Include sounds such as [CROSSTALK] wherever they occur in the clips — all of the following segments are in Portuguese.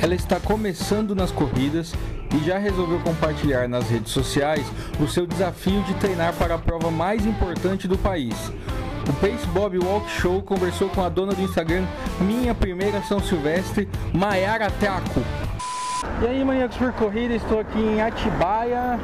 Ela está começando nas corridas e já resolveu compartilhar nas redes sociais o seu desafio de treinar para a prova mais importante do país. O Pace Bob Walk Show conversou com a dona do Instagram Minha Primeira São Silvestre, Maiara Teaco. E aí, maníacos por corrida, estou aqui em Atibaia,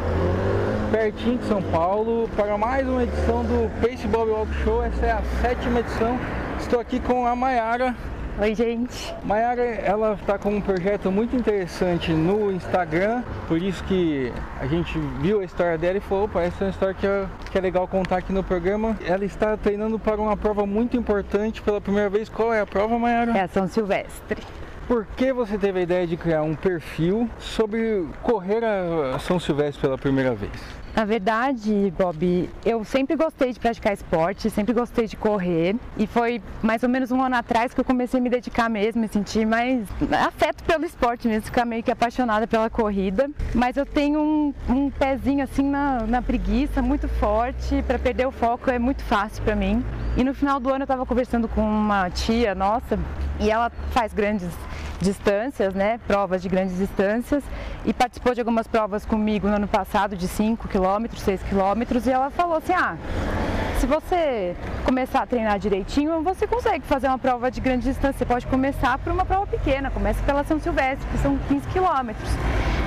pertinho de São Paulo, para mais uma edição do Pace Bob Walk Show. Essa é a sétima edição. Estou aqui com a Maiara. Oi, gente. Maiara, ela está com um projeto muito interessante no Instagram, por isso que a gente viu a história dela e falou, opa, essa é uma história que é, que é legal contar aqui no programa. Ela está treinando para uma prova muito importante pela primeira vez. Qual é a prova, Maiara? É a São Silvestre. Por que você teve a ideia de criar um perfil sobre correr a São Silvestre pela primeira vez? Na verdade, Bob, eu sempre gostei de praticar esporte, sempre gostei de correr e foi mais ou menos um ano atrás que eu comecei a me dedicar mesmo, me sentir mais afeto pelo esporte mesmo, ficar meio que apaixonada pela corrida. Mas eu tenho um, um pezinho assim na, na preguiça muito forte, para perder o foco é muito fácil para mim. E no final do ano eu estava conversando com uma tia nossa e ela faz grandes distâncias, né, provas de grandes distâncias e participou de algumas provas comigo no ano passado de 5 km, 6 km e ela falou assim: "Ah, se você começar a treinar direitinho, você consegue fazer uma prova de grande distância. Você pode começar por uma prova pequena, começa pela São Silvestre, que são 15 quilômetros.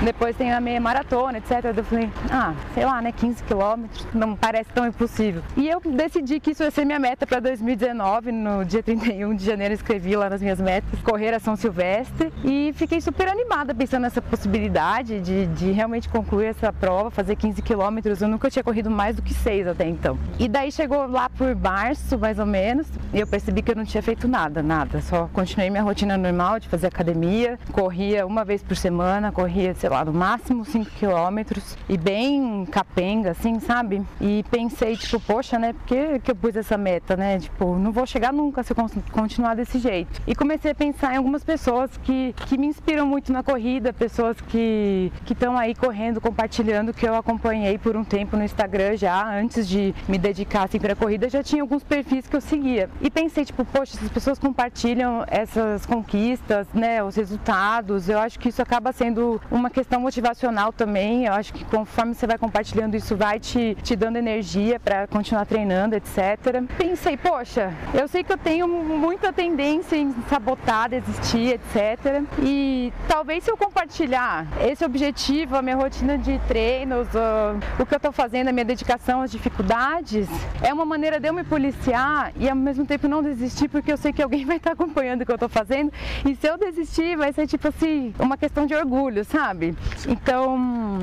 Depois tem a meia maratona, etc. Eu falei, ah, sei lá, né, 15 quilômetros, não parece tão impossível. E eu decidi que isso ia ser minha meta para 2019, no dia 31 de janeiro escrevi lá nas minhas metas, correr a São Silvestre e fiquei super animada pensando nessa possibilidade de, de realmente concluir essa prova, fazer 15 quilômetros. Eu nunca tinha corrido mais do que 6 até então. E daí chegou lá por março, mais ou menos, e eu percebi que eu não tinha feito nada, nada. Só continuei minha rotina normal de fazer academia, corria uma vez por semana, corria, sei lá, no máximo 5 quilômetros e bem capenga, assim, sabe? E pensei, tipo, poxa, né, por que, que eu pus essa meta, né? Tipo, não vou chegar nunca se eu continuar desse jeito. E comecei a pensar em algumas pessoas que, que me inspiram muito na corrida, pessoas que estão aí correndo, compartilhando, que eu acompanhei por um tempo no Instagram já, antes de me dedicar assim para a corrida, já tinha alguns perfis que eu seguia. E pensei, tipo, poxa, essas pessoas compartilham essas conquistas, né, os resultados. Eu acho que isso acaba sendo uma questão motivacional também. Eu acho que conforme você vai compartilhando isso, vai te, te dando energia para continuar treinando, etc. Pensei, poxa, eu sei que eu tenho muita tendência em sabotar, desistir, etc. E talvez se eu compartilhar esse objetivo, a minha rotina de treinos, o, o que eu estou fazendo, a minha dedicação, as dificuldades, é uma maneira de eu me policiar e ao mesmo tempo não desistir, porque eu sei que alguém [LAUGHS] vai estar acompanhando o que eu estou fazendo. E se eu desistir, vai ser tipo assim, uma questão de orgulho, sabe? Então,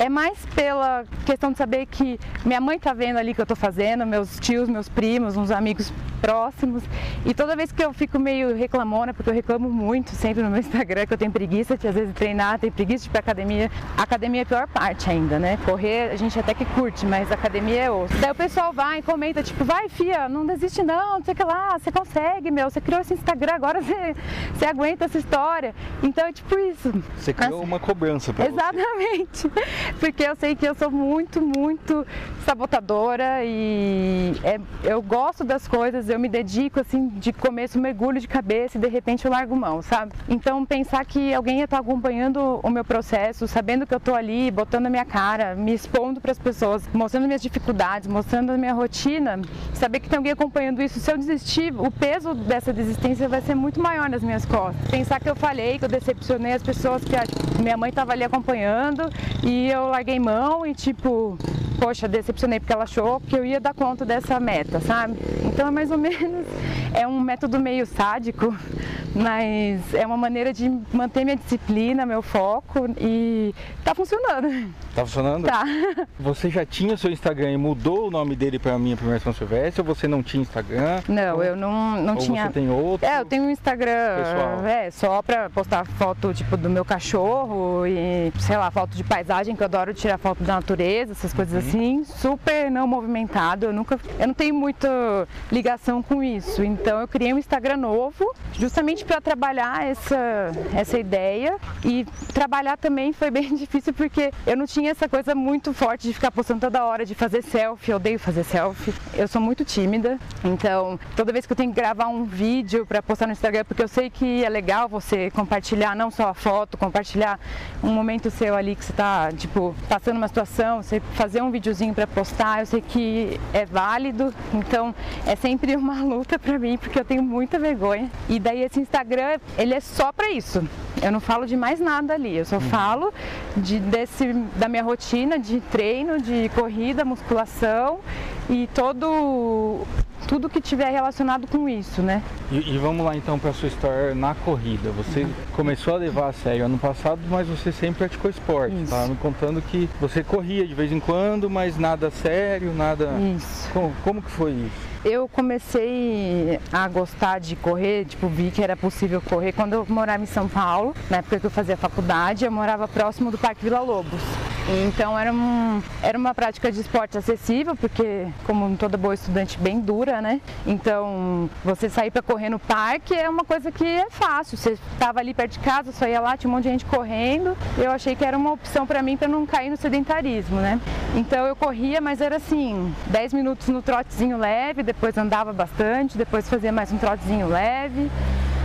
é mais pela questão de saber que minha mãe tá vendo ali que eu tô fazendo, meus tios, meus primos, uns amigos próximos. E toda vez que eu fico meio reclamona, porque eu reclamo muito sempre no meu Instagram que eu tenho preguiça de às vezes treinar, tenho preguiça de ir pra academia. A academia é a pior parte ainda, né? Correr a gente até que curte, mas a academia é osso. Daí o pessoal vai e comenta, tipo, vai fia, não desiste não, não sei o que lá, você consegue, meu, você criou esse Instagram, agora [LAUGHS] você, você aguenta essa história. Então é tipo isso. Você criou uma cobrança pra Exatamente. Você. Porque eu sei que eu sou muito, muito sabotadora e é, eu gosto das coisas, eu me dedico assim, de começo mergulho de cabeça e de repente eu largo mão, sabe? Então pensar que alguém estar acompanhando o meu processo, sabendo que eu tô ali, botando a minha cara, me expondo para as pessoas, mostrando minhas dificuldades, mostrando a minha rotina, saber que tem alguém acompanhando isso, se eu desistir, o peso dessa desistência vai ser muito maior nas minhas costas. Pensar que eu falhei, que eu decepcionei as pessoas, que a minha mãe estava ali acompanhando e eu larguei mão e tipo, poxa, decepcionei porque ela achou que eu ia dar conta dessa meta, sabe? Então é mais ou [LAUGHS] menos, é um método meio sádico, mas é uma maneira de manter minha disciplina, meu foco e tá funcionando. Tá funcionando? Tá. [LAUGHS] Você já tinha seu Instagram e mudou o nome dele para minha primeira São Silvestre ou você não tinha Instagram? Não, ou, eu não, não ou tinha. você tem outro? É, eu tenho um Instagram, pessoal. é, só pra postar foto tipo do meu cachorro e, sei lá, foto de paisagem, que eu adoro tirar foto da natureza, essas coisas Uhum. assim, super não movimentado, eu nunca, eu não tenho muita ligação com isso. Então eu criei um Instagram novo, justamente para trabalhar essa, essa ideia e trabalhar também foi [LAUGHS] bem difícil porque eu não tinha essa coisa muito forte de ficar postando toda hora, de fazer selfie, eu odeio fazer selfie. Eu sou muito tímida, então toda vez que eu tenho que gravar um vídeo para postar no Instagram, porque eu sei que é legal você compartilhar não só a foto, compartilhar um momento seu ali que você está tipo, passando uma situação, você fazer um videozinho para postar, eu sei que é válido, então é sempre [LAUGHS] uma luta para mim, porque eu tenho muita vergonha. E daí esse Instagram, ele é só para isso. Eu não falo de mais nada ali, eu só uhum. falo de, desse, da minha rotina de treino, de corrida, musculação e todo tudo que tiver relacionado com isso, né? E, e vamos lá então para sua história na corrida. Você uhum. começou a levar a sério ano passado, mas você sempre praticou esporte. Isso. Tá me contando que você corria de vez em quando, mas nada sério, nada. Isso. Como, como que foi isso? Eu comecei a gostar de correr, tipo, vi que era possível correr quando eu morava em São Paulo, na época que eu fazia faculdade, eu morava próximo do Parque Vila Lobos. Então era, um, era uma prática de esporte acessível, porque como toda boa estudante bem dura, né? Então você sair para correr no parque é uma coisa que é fácil. Você estava ali perto de casa, só ia lá, tinha um monte de gente correndo. Eu achei que era uma opção para mim para não cair no sedentarismo, né? Então eu corria, mas era assim, 10 minutos no trotezinho leve, depois andava bastante, depois fazia mais um trotezinho leve,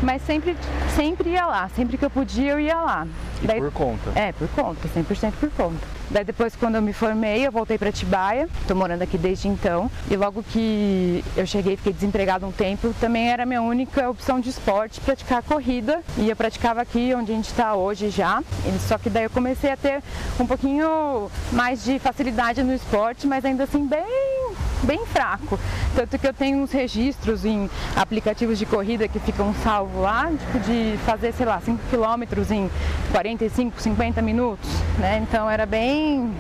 mas sempre, sempre ia lá, sempre que eu podia eu ia lá. E Daí, por conta? É, por conta, 100% por conta. Daí depois quando eu me formei, eu voltei para Tibaia, tô morando aqui desde então, e logo que eu cheguei, fiquei desempregado um tempo, também era minha única opção de esporte praticar corrida, e eu praticava aqui onde a gente está hoje já, só que daí eu comecei a ter um pouquinho mais de facilidade no esporte, mas ainda assim bem bem fraco. Tanto que eu tenho uns registros em aplicativos de corrida que ficam salvos lá, tipo de fazer, sei lá, 5 quilômetros em 45, 50 minutos, né? Então era bem.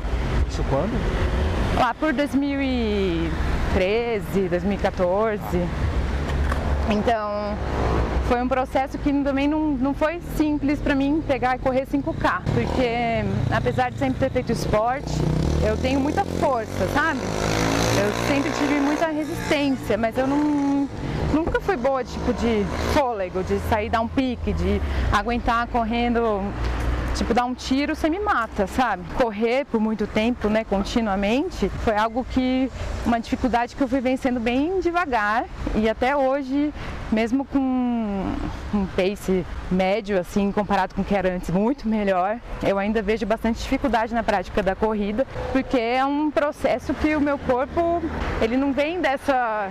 Isso quando? Lá por 2013, 2014. Então foi um processo que também não, não foi simples para mim pegar e correr 5K, porque apesar de sempre ter feito esporte, eu tenho muita força, sabe? Eu sempre tive muita resistência, mas eu não nunca fui boa tipo de fôlego, de sair dar um pique, de aguentar correndo tipo, dar um tiro, você me mata, sabe? Correr por muito tempo, né, continuamente, foi algo que, uma dificuldade que eu fui vencendo bem devagar e até hoje, mesmo com um pace médio, assim, comparado com o que era antes, muito melhor, eu ainda vejo bastante dificuldade na prática da corrida, porque é um processo que o meu corpo, ele não vem dessa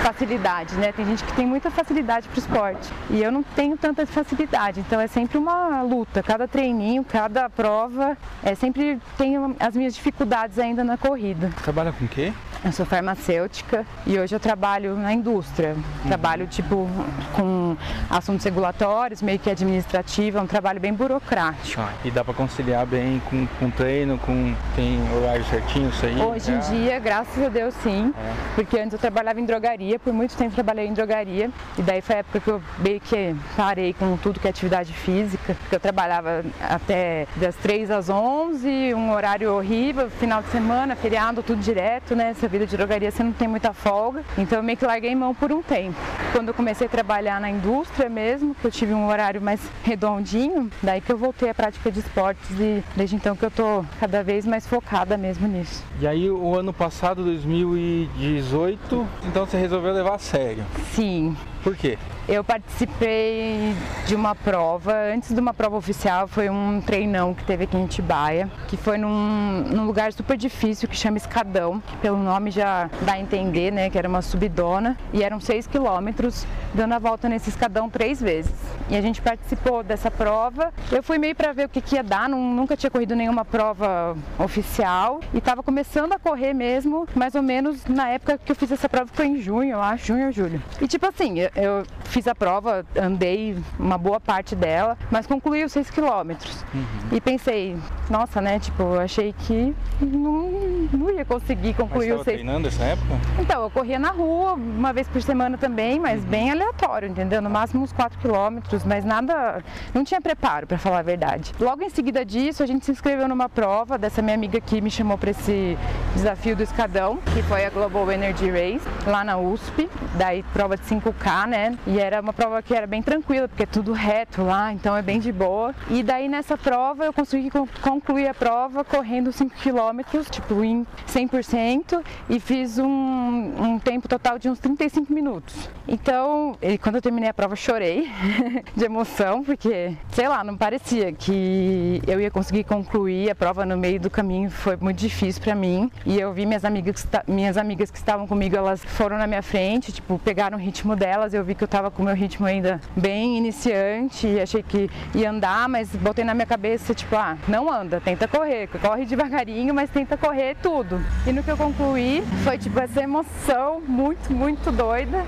facilidade, né? Tem gente que tem muita facilidade para o esporte e eu não tenho tanta facilidade, então é sempre uma luta. Cada treininho, cada prova, é sempre tenho as minhas dificuldades ainda na corrida. Trabalha com o quê? Eu sou farmacêutica e hoje eu trabalho na indústria. Trabalho tipo com assuntos regulatórios, meio que administrativo, é um trabalho bem burocrático. Ah, e dá para conciliar bem com, com treino, com tem horário certinho isso aí? Hoje em é. dia, graças a Deus sim, é. porque antes eu trabalhava em drogaria, por muito tempo trabalhei em drogaria e daí foi a época que eu meio que parei com tudo que é atividade física, porque eu trabalhava até das 3 às 11, um horário horrível, final de semana, feriado, tudo direto, né? Vida de drogaria você não tem muita folga, então eu meio que larguei mão por um tempo. Quando eu comecei a trabalhar na indústria mesmo, que eu tive um horário mais redondinho, daí que eu voltei à prática de esportes e desde então que eu tô cada vez mais focada mesmo nisso. E aí o ano passado, 2018, então você resolveu levar a sério? Sim. Por quê? Eu participei de uma prova, antes de uma prova oficial, foi um treinão que teve aqui em Tibaia, que foi num, num lugar super difícil que chama Escadão, que pelo nome já dá a entender, né, que era uma subidona, e eram seis quilômetros, dando a volta nesse escadão três vezes. E a gente participou dessa prova. Eu fui meio para ver o que, que ia dar, não, nunca tinha corrido nenhuma prova oficial e estava começando a correr mesmo, mais ou menos na época que eu fiz essa prova, que foi em junho, eu acho, junho ou julho. E tipo assim, eu, fiz a prova, andei uma boa parte dela, mas concluí os 6 quilômetros. Uhum. E pensei, nossa, né? Tipo, eu achei que não, não ia conseguir concluir os 6. treinando essa época? Então, eu corria na rua uma vez por semana também, mas uhum. bem aleatório, entendeu? No máximo uns 4 quilômetros, mas nada. Não tinha preparo, para falar a verdade. Logo em seguida disso, a gente se inscreveu numa prova dessa minha amiga que me chamou para esse desafio do escadão, que foi a Global Energy Race, lá na USP. Daí, prova de 5K, né? E era uma prova que era bem tranquila, porque é tudo reto lá, então é bem de boa. E daí nessa prova eu consegui concluir a prova correndo 5 km, tipo em 100%, e fiz um, um tempo total de uns 35 minutos. Então, quando eu terminei a prova, chorei [LAUGHS] de emoção, porque, sei lá, não parecia que eu ia conseguir concluir a prova no meio do caminho, foi muito difícil para mim. E eu vi minhas amigas, minhas amigas que estavam comigo, elas foram na minha frente, tipo, pegaram o ritmo delas, eu vi que eu tava com o meu ritmo ainda bem iniciante, achei que ia andar, mas botei na minha cabeça, tipo, ah, não anda, tenta correr, corre devagarinho, mas tenta correr tudo. E no que eu concluí, foi tipo essa emoção muito, muito doida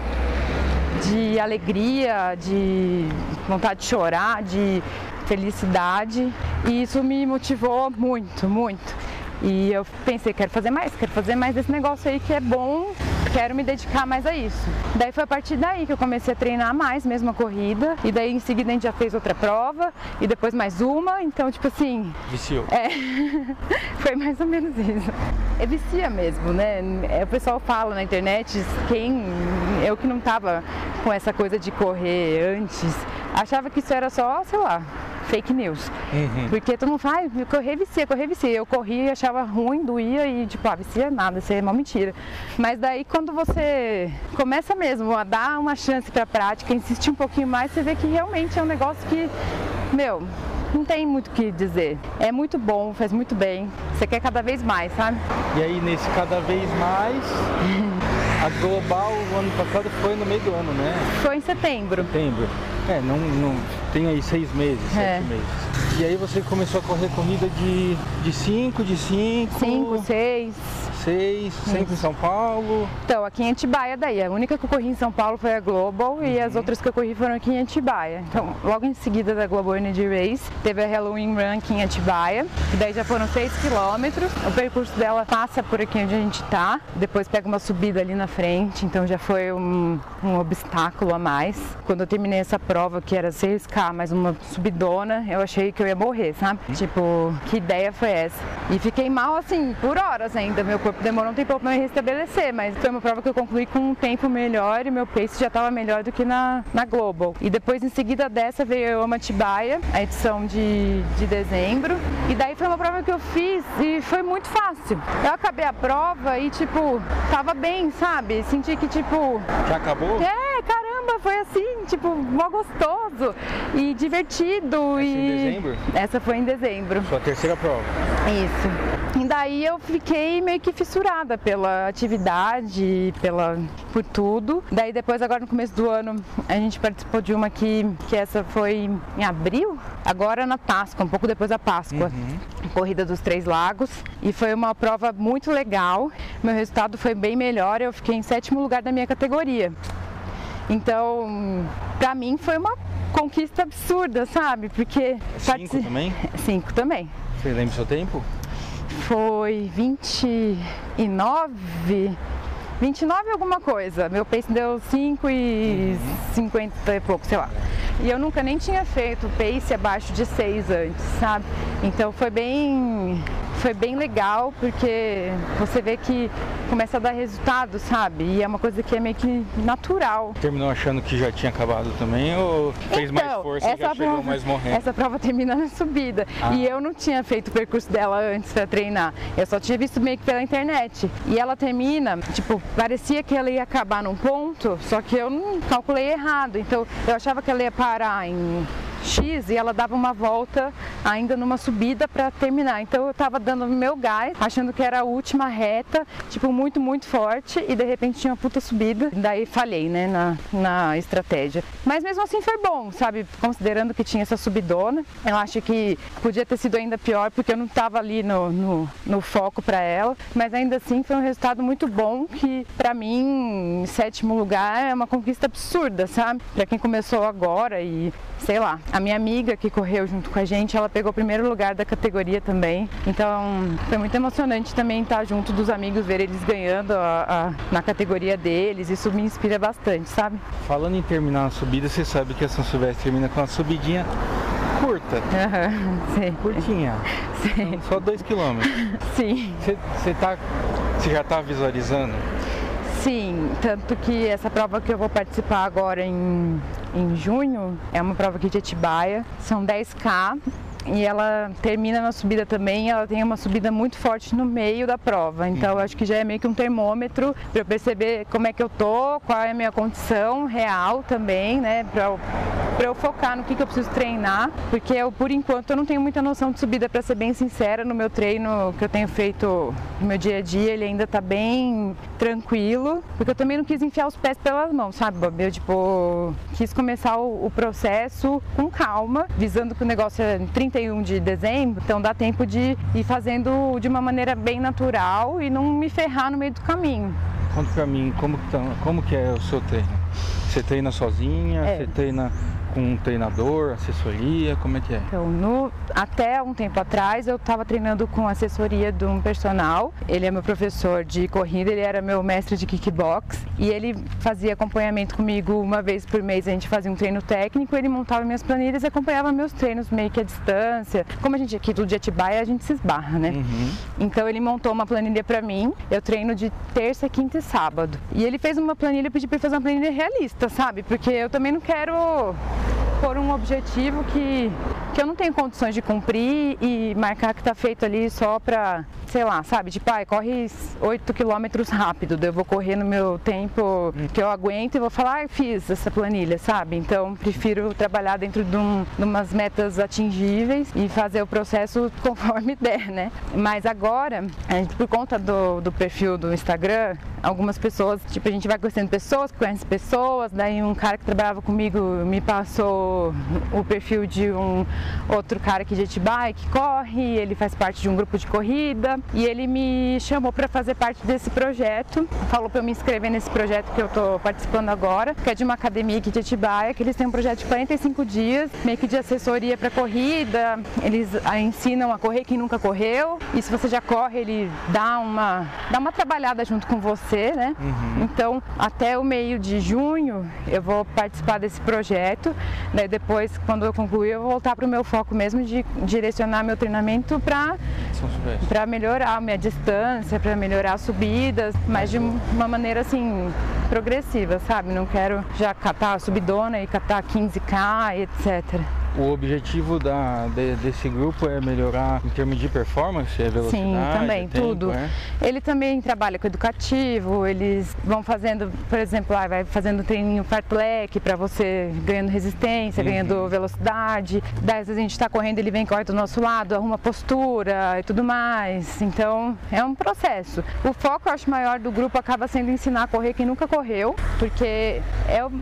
de alegria, de vontade de chorar, de felicidade. E isso me motivou muito, muito. E eu pensei, quero fazer mais, quero fazer mais desse negócio aí que é bom, quero me dedicar mais a isso. Daí foi a partir daí que eu comecei a treinar mais, mesmo a corrida. E daí em seguida a gente já fez outra prova e depois mais uma. Então, tipo assim. Viciou. É. [LAUGHS] foi mais ou menos isso. É vicia mesmo, né? É, o pessoal fala na internet, quem. Eu que não tava com essa coisa de correr antes, achava que isso era só, sei lá, fake news. Uhum. Porque mundo fala, ah, correr vicia, correr vicia. Eu corri e achava ruim, doía e tipo, ah, vicia nada, isso é uma mentira. Mas daí quando você começa mesmo a dar uma chance para a prática, insistir um pouquinho mais, você vê que realmente é um negócio que, meu, não tem muito o que dizer. É muito bom, faz muito bem. Você quer cada vez mais, sabe? E aí nesse cada vez mais, [LAUGHS] a Global o ano passado foi no meio do ano, né? Foi em setembro. Setembro. É, não, não tem aí seis meses, é. sete meses. E aí você começou a correr corrida de 5, de 5, de 5. 5, 6 vocês, sempre em São Paulo? Então, aqui em Atibaia daí. A única que eu corri em São Paulo foi a Global uhum. e as outras que eu corri foram aqui em Atibaia. Então, logo em seguida da Global Energy Race, teve a Halloween Run aqui em Atibaia. E daí já foram 6 quilômetros. O percurso dela passa por aqui onde a gente tá. Depois pega uma subida ali na frente, então já foi um, um obstáculo a mais. Quando eu terminei essa prova, que era 6K, mais uma subidona, eu achei que eu ia morrer, sabe? Uhum. Tipo, que ideia foi essa? E fiquei mal assim, por horas ainda. Meu corpo demorou um tempo para me restabelecer, mas foi uma prova que eu concluí com um tempo melhor e meu pace já estava melhor do que na, na Global. E depois, em seguida dessa, veio a Amatibaia, a edição de, de dezembro. E daí foi uma prova que eu fiz e foi muito fácil. Eu acabei a prova e, tipo, tava bem, sabe? Senti que, tipo. Já acabou? É, caramba, foi assim, tipo, mó gostoso e divertido. Essa e... em dezembro? Essa foi em dezembro. Sua terceira prova. Isso. E daí eu fiquei meio que fissurada pela atividade, pela por tudo. Daí depois agora no começo do ano a gente participou de uma que que essa foi em abril, agora na Páscoa, um pouco depois da Páscoa. Uhum. Corrida dos Três Lagos e foi uma prova muito legal. Meu resultado foi bem melhor, eu fiquei em sétimo lugar da minha categoria. Então, para mim foi uma conquista absurda, sabe? Porque cinco também? Cinco também. Você lembra o seu tempo? Foi 29, 29 alguma coisa. Meu pace deu 5 e uhum. 50 e pouco, sei lá. E eu nunca nem tinha feito pace abaixo de 6 antes, sabe? Então foi bem foi bem legal porque você vê que começa a dar resultado, sabe? E é uma coisa que é meio que natural. Terminou achando que já tinha acabado também ou fez então, mais força e já chegou mais morrendo? Essa prova termina na subida. Ah. E eu não tinha feito o percurso dela antes para treinar. Eu só tinha visto meio que pela internet. E ela termina, tipo, parecia que ela ia acabar num ponto, só que eu não calculei errado. Então eu achava que ela ia parar em X e ela dava uma volta ainda numa subida para terminar. Então eu estava dando meu gás, achando que era a última reta, tipo muito, muito forte e de repente tinha uma puta subida. Daí falhei, né, na, na estratégia. Mas mesmo assim foi bom, sabe? Considerando que tinha essa subidona. Eu acho que podia ter sido ainda pior porque eu não estava ali no, no, no foco para ela. Mas ainda assim foi um resultado muito bom que para mim, em sétimo lugar, é uma conquista absurda, sabe? Para quem começou agora e sei lá, a minha amiga que correu junto com a gente, ela pegou o primeiro lugar da categoria também. Então foi muito emocionante também estar junto dos amigos, ver eles ganhando a, a, na categoria deles. Isso me inspira bastante, sabe? Falando em terminar a subida, você sabe que a São Silvestre termina com uma subidinha curta. Uhum, sim. Curtinha. Sim. Só dois quilômetros. Sim. Você tá, já está visualizando? Sim, tanto que essa prova que eu vou participar agora em, em junho é uma prova aqui de Atibaia, são 10K e ela termina na subida também, ela tem uma subida muito forte no meio da prova. Então acho que já é meio que um termômetro para eu perceber como é que eu tô, qual é a minha condição real também, né, para para eu focar no que, que eu preciso treinar, porque eu, por enquanto eu não tenho muita noção de subida, para ser bem sincera, no meu treino que eu tenho feito no meu dia a dia, ele ainda tá bem tranquilo, porque eu também não quis enfiar os pés pelas mãos, sabe, Bob? Eu, tipo, quis começar o, o processo com calma, visando que o negócio é 31 de dezembro, então dá tempo de ir fazendo de uma maneira bem natural e não me ferrar no meio do caminho. Conta pra mim, como que, tá, como que é o seu treino? Você treina sozinha? É. Você treina com um treinador, assessoria? Como é que é? Então, no, até um tempo atrás eu estava treinando com assessoria de um personal. Ele é meu professor de corrida, ele era meu mestre de kickbox e ele fazia acompanhamento comigo uma vez por mês. A gente fazia um treino técnico, ele montava minhas planilhas acompanhava meus treinos meio que à distância. Como a gente aqui tudo de Atibaia, a gente se esbarra, né? Uhum. Então ele montou uma planilha para mim. Eu treino de terça, quinta e sábado. E ele fez uma planilha, eu pedi para ele fazer uma planilha realista, sabe? Porque eu também não quero por um objetivo que, que eu não tenho condições de cumprir e marcar que está feito ali só para, sei lá, sabe? Tipo, ah, corre 8 quilômetros rápido, eu vou correr no meu tempo que eu aguento e vou falar, ah, fiz essa planilha, sabe? Então, prefiro trabalhar dentro de, um, de umas metas atingíveis e fazer o processo [LAUGHS] conforme der, né? Mas agora, gente, por conta do, do perfil do Instagram, algumas pessoas, tipo, a gente vai conhecendo pessoas, conhece pessoas, daí um cara que trabalhava comigo me passou o, perfil de um outro cara aqui de Atibaia que corre, ele faz parte de um grupo de corrida e ele me chamou para fazer parte desse projeto, falou para eu me inscrever nesse projeto que eu estou participando agora, que é de uma academia aqui de Atibaia, que eles têm um projeto de 45 dias, meio que de assessoria para corrida, eles ensinam a correr quem nunca correu e se você já corre, ele dá uma, dá uma trabalhada junto com você, né? Uhum. Então, até o meio de junho eu vou participar desse projeto. Daí depois, quando eu concluir, eu vou voltar para o meu foco mesmo de direcionar meu treinamento para melhorar a minha distância, para melhorar as subidas, mas de uma maneira assim progressiva, sabe? Não quero já catar subidona e catar 15k, etc. O objetivo da, de, desse grupo é melhorar em termos de performance, é velocidade? Sim, também, tempo, tudo. É? Ele também trabalha com educativo, eles vão fazendo, por exemplo, ah, vai fazendo treininho fartlek para você ganhando resistência, uhum. ganhando velocidade. Daí às vezes a gente está correndo, ele vem corre do nosso lado, arruma postura e tudo mais. Então é um processo. O foco, eu acho, maior do grupo acaba sendo ensinar a correr quem nunca correu, porque é,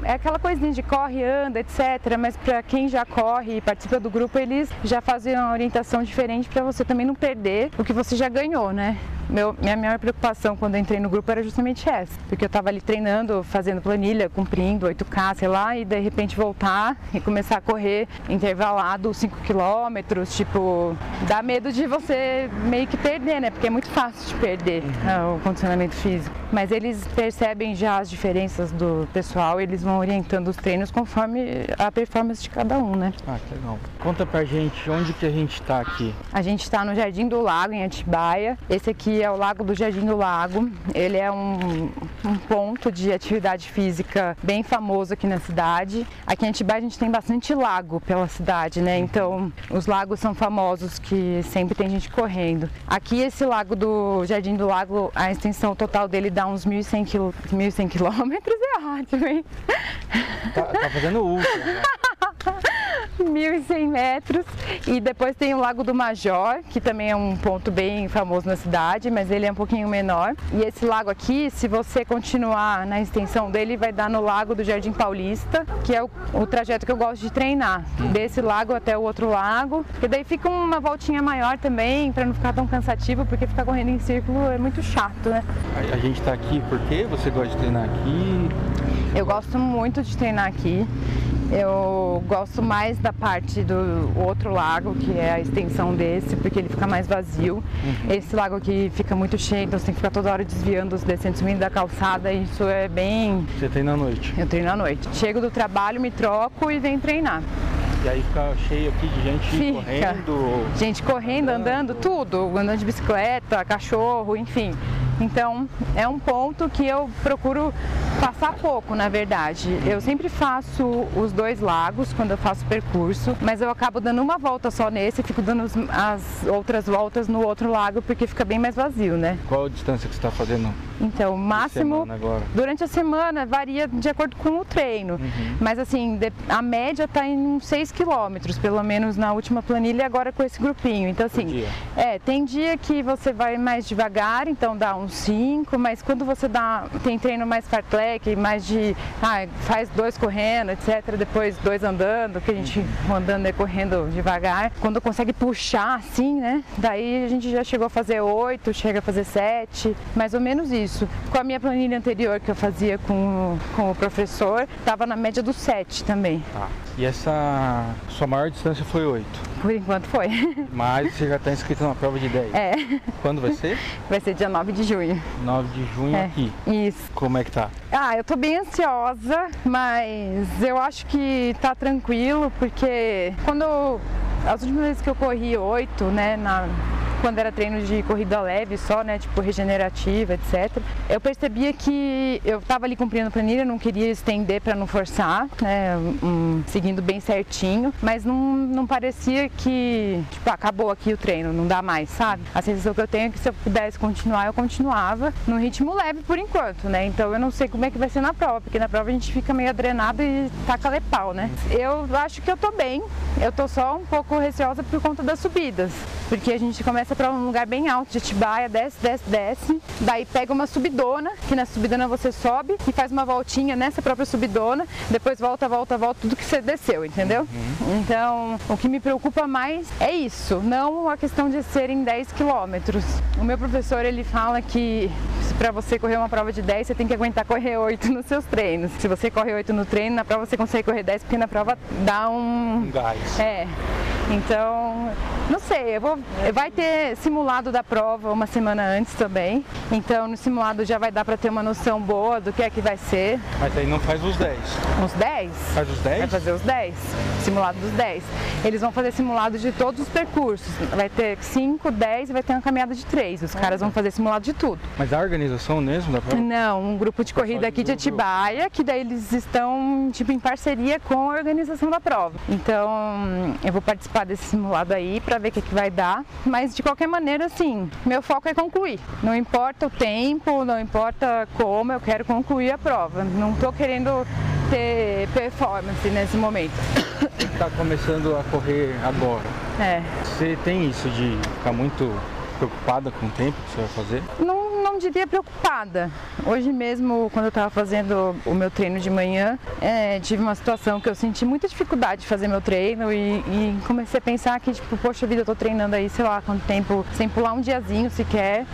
é aquela coisinha de corre, anda, etc. Mas para quem já corre, corre e participa do grupo, eles já fazem uma orientação diferente para você também não perder o que você já ganhou, né? Meu, minha maior preocupação quando entrei no grupo era justamente essa, porque eu estava ali treinando, fazendo planilha, cumprindo 8K, sei lá, e de repente voltar e começar a correr intervalado 5 quilômetros, tipo, dá medo de você meio que perder, né? Porque é muito fácil de perder uhum. o condicionamento físico. Mas eles percebem já as diferenças do pessoal, eles vão orientando os treinos conforme a performance de cada um, né? Ah, que legal. Conta pra gente onde que a gente tá aqui. A gente tá no Jardim do Lago, em Atibaia. Esse aqui é o Lago do Jardim do Lago. Ele é um, um ponto de atividade física bem famoso aqui na cidade. Aqui em Atibaia a gente tem bastante lago pela cidade, né? Então os lagos são famosos que sempre tem gente correndo. Aqui esse lago do Jardim do Lago, a extensão total dele dá uns 1.100 quil... quilômetros. [LAUGHS] É ótimo, hein? Tá, tá fazendo ultra. Né? [LAUGHS] 1.100 metros. E depois tem o Lago do Major, que também é um ponto bem famoso na cidade, mas ele é um pouquinho menor. E esse lago aqui, se você continuar na extensão dele, vai dar no Lago do Jardim Paulista, que é o, o trajeto que eu gosto de treinar. Desse lago até o outro lago. E daí fica uma voltinha maior também, para não ficar tão cansativo, porque ficar correndo em círculo é muito chato, né? A, a gente está aqui porque você gosta de treinar aqui? Eu gosto muito de treinar aqui. Eu gosto mais da parte do outro lago, que é a extensão desse, porque ele fica mais vazio. Uhum. Esse lago aqui fica muito cheio, então você tem que ficar toda hora desviando os descentes da calçada. E isso é bem. Você treina à noite? Eu treino à noite. Chego do trabalho, me troco e venho treinar. E aí fica cheio aqui de gente fica. correndo. Gente correndo, andando, tudo. Andando de bicicleta, cachorro, enfim. Então é um ponto que eu procuro passar pouco, na verdade. Eu sempre faço os dois lagos quando eu faço percurso, mas eu acabo dando uma volta só nesse e fico dando as outras voltas no outro lago porque fica bem mais vazio, né? Qual a distância que você está fazendo? Então, o máximo durante a semana varia de acordo com o treino. Uhum. Mas assim, a média está em uns 6 quilômetros, pelo menos na última planilha agora com esse grupinho. Então assim, é, tem dia que você vai mais devagar, então dá uns 5, mas quando você dá, tem treino mais fartlek, mais de ah, faz dois correndo, etc, depois dois andando, que a gente uhum. andando e correndo devagar, quando consegue puxar assim, né? Daí a gente já chegou a fazer 8, chega a fazer 7, mais ou menos isso. Com a minha planilha anterior que eu fazia com, com o professor, estava na média do 7 também. Tá. E essa sua maior distância foi 8? Por enquanto foi. [LAUGHS] Mas você já está inscrito na prova de 10? É. Quando vai ser? Vai ser dia 9 de junho. 9 de junho é. aqui? Isso. Como é que tá? Ah, eu tô bem ansiosa, mas eu acho que tá tranquilo, porque quando as últimas vezes que eu corri 8, né, na quando era treino de corrida leve só, né, tipo regenerativa, etc. Eu percebia que eu estava ali cumprindo planilha, não queria estender para não forçar, né, um, seguindo bem certinho, mas não, não parecia que, tipo, acabou aqui o treino, não dá mais, sabe? A sensação que eu tenho é que se eu pudesse continuar, eu continuava num ritmo leve por enquanto, né? Então eu não sei como é que vai ser na prova, porque na prova a gente fica meio adrenado e taca lepau, né? Eu acho que eu tô bem, eu tô só um pouco receosa por conta das subidas, porque a gente começa para um lugar bem alto de Atibaia, desce, desce, desce. Daí pega uma subidona, que na subidona você sobe e faz uma voltinha nessa própria subidona, depois volta, volta, volta, tudo que você desceu, entendeu? Uhum. Então, o que me preocupa mais é isso, não a questão de serem 10 quilômetros. O meu professor, ele fala que para você correr uma prova de 10, você tem que aguentar correr 8 nos seus treinos. Se você corre 8 no treino, na prova você consegue correr 10, porque na prova dá um... Um gás. É. Então, não sei, vou, vai ter simulado da prova uma semana antes também. Então, no simulado já vai dar para ter uma noção boa do que é que vai ser. Mas aí não faz os 10. Os 10? Faz os 10? Vai fazer os 10. Simulado dos 10. Eles vão fazer simulado de todos os percursos. Vai ter 5, 10 e vai ter uma caminhada de 3. Os caras vão fazer simulado de tudo. Mas a organização mesmo da prova? Não, um grupo de corrida aqui de Atibaia, que daí eles estão tipo em parceria com a organização da prova. Então, eu vou participar participar desse simulado aí para ver o que, que vai dar. Mas de qualquer maneira, assim, meu foco é concluir. Não importa o tempo, não importa como, eu quero concluir a prova. Não estou querendo ter performance nesse momento. Está [COUGHS] começando a correr agora. É. Você tem isso de ficar muito preocupada com o tempo que você vai fazer? Não diria preocupada. Hoje mesmo, quando eu estava fazendo o meu treino de manhã, é, tive uma situação que eu senti muita dificuldade de fazer meu treino e, e comecei a pensar que, tipo, poxa vida, eu tô treinando aí, sei lá, quanto tempo, sem pular um diazinho sequer.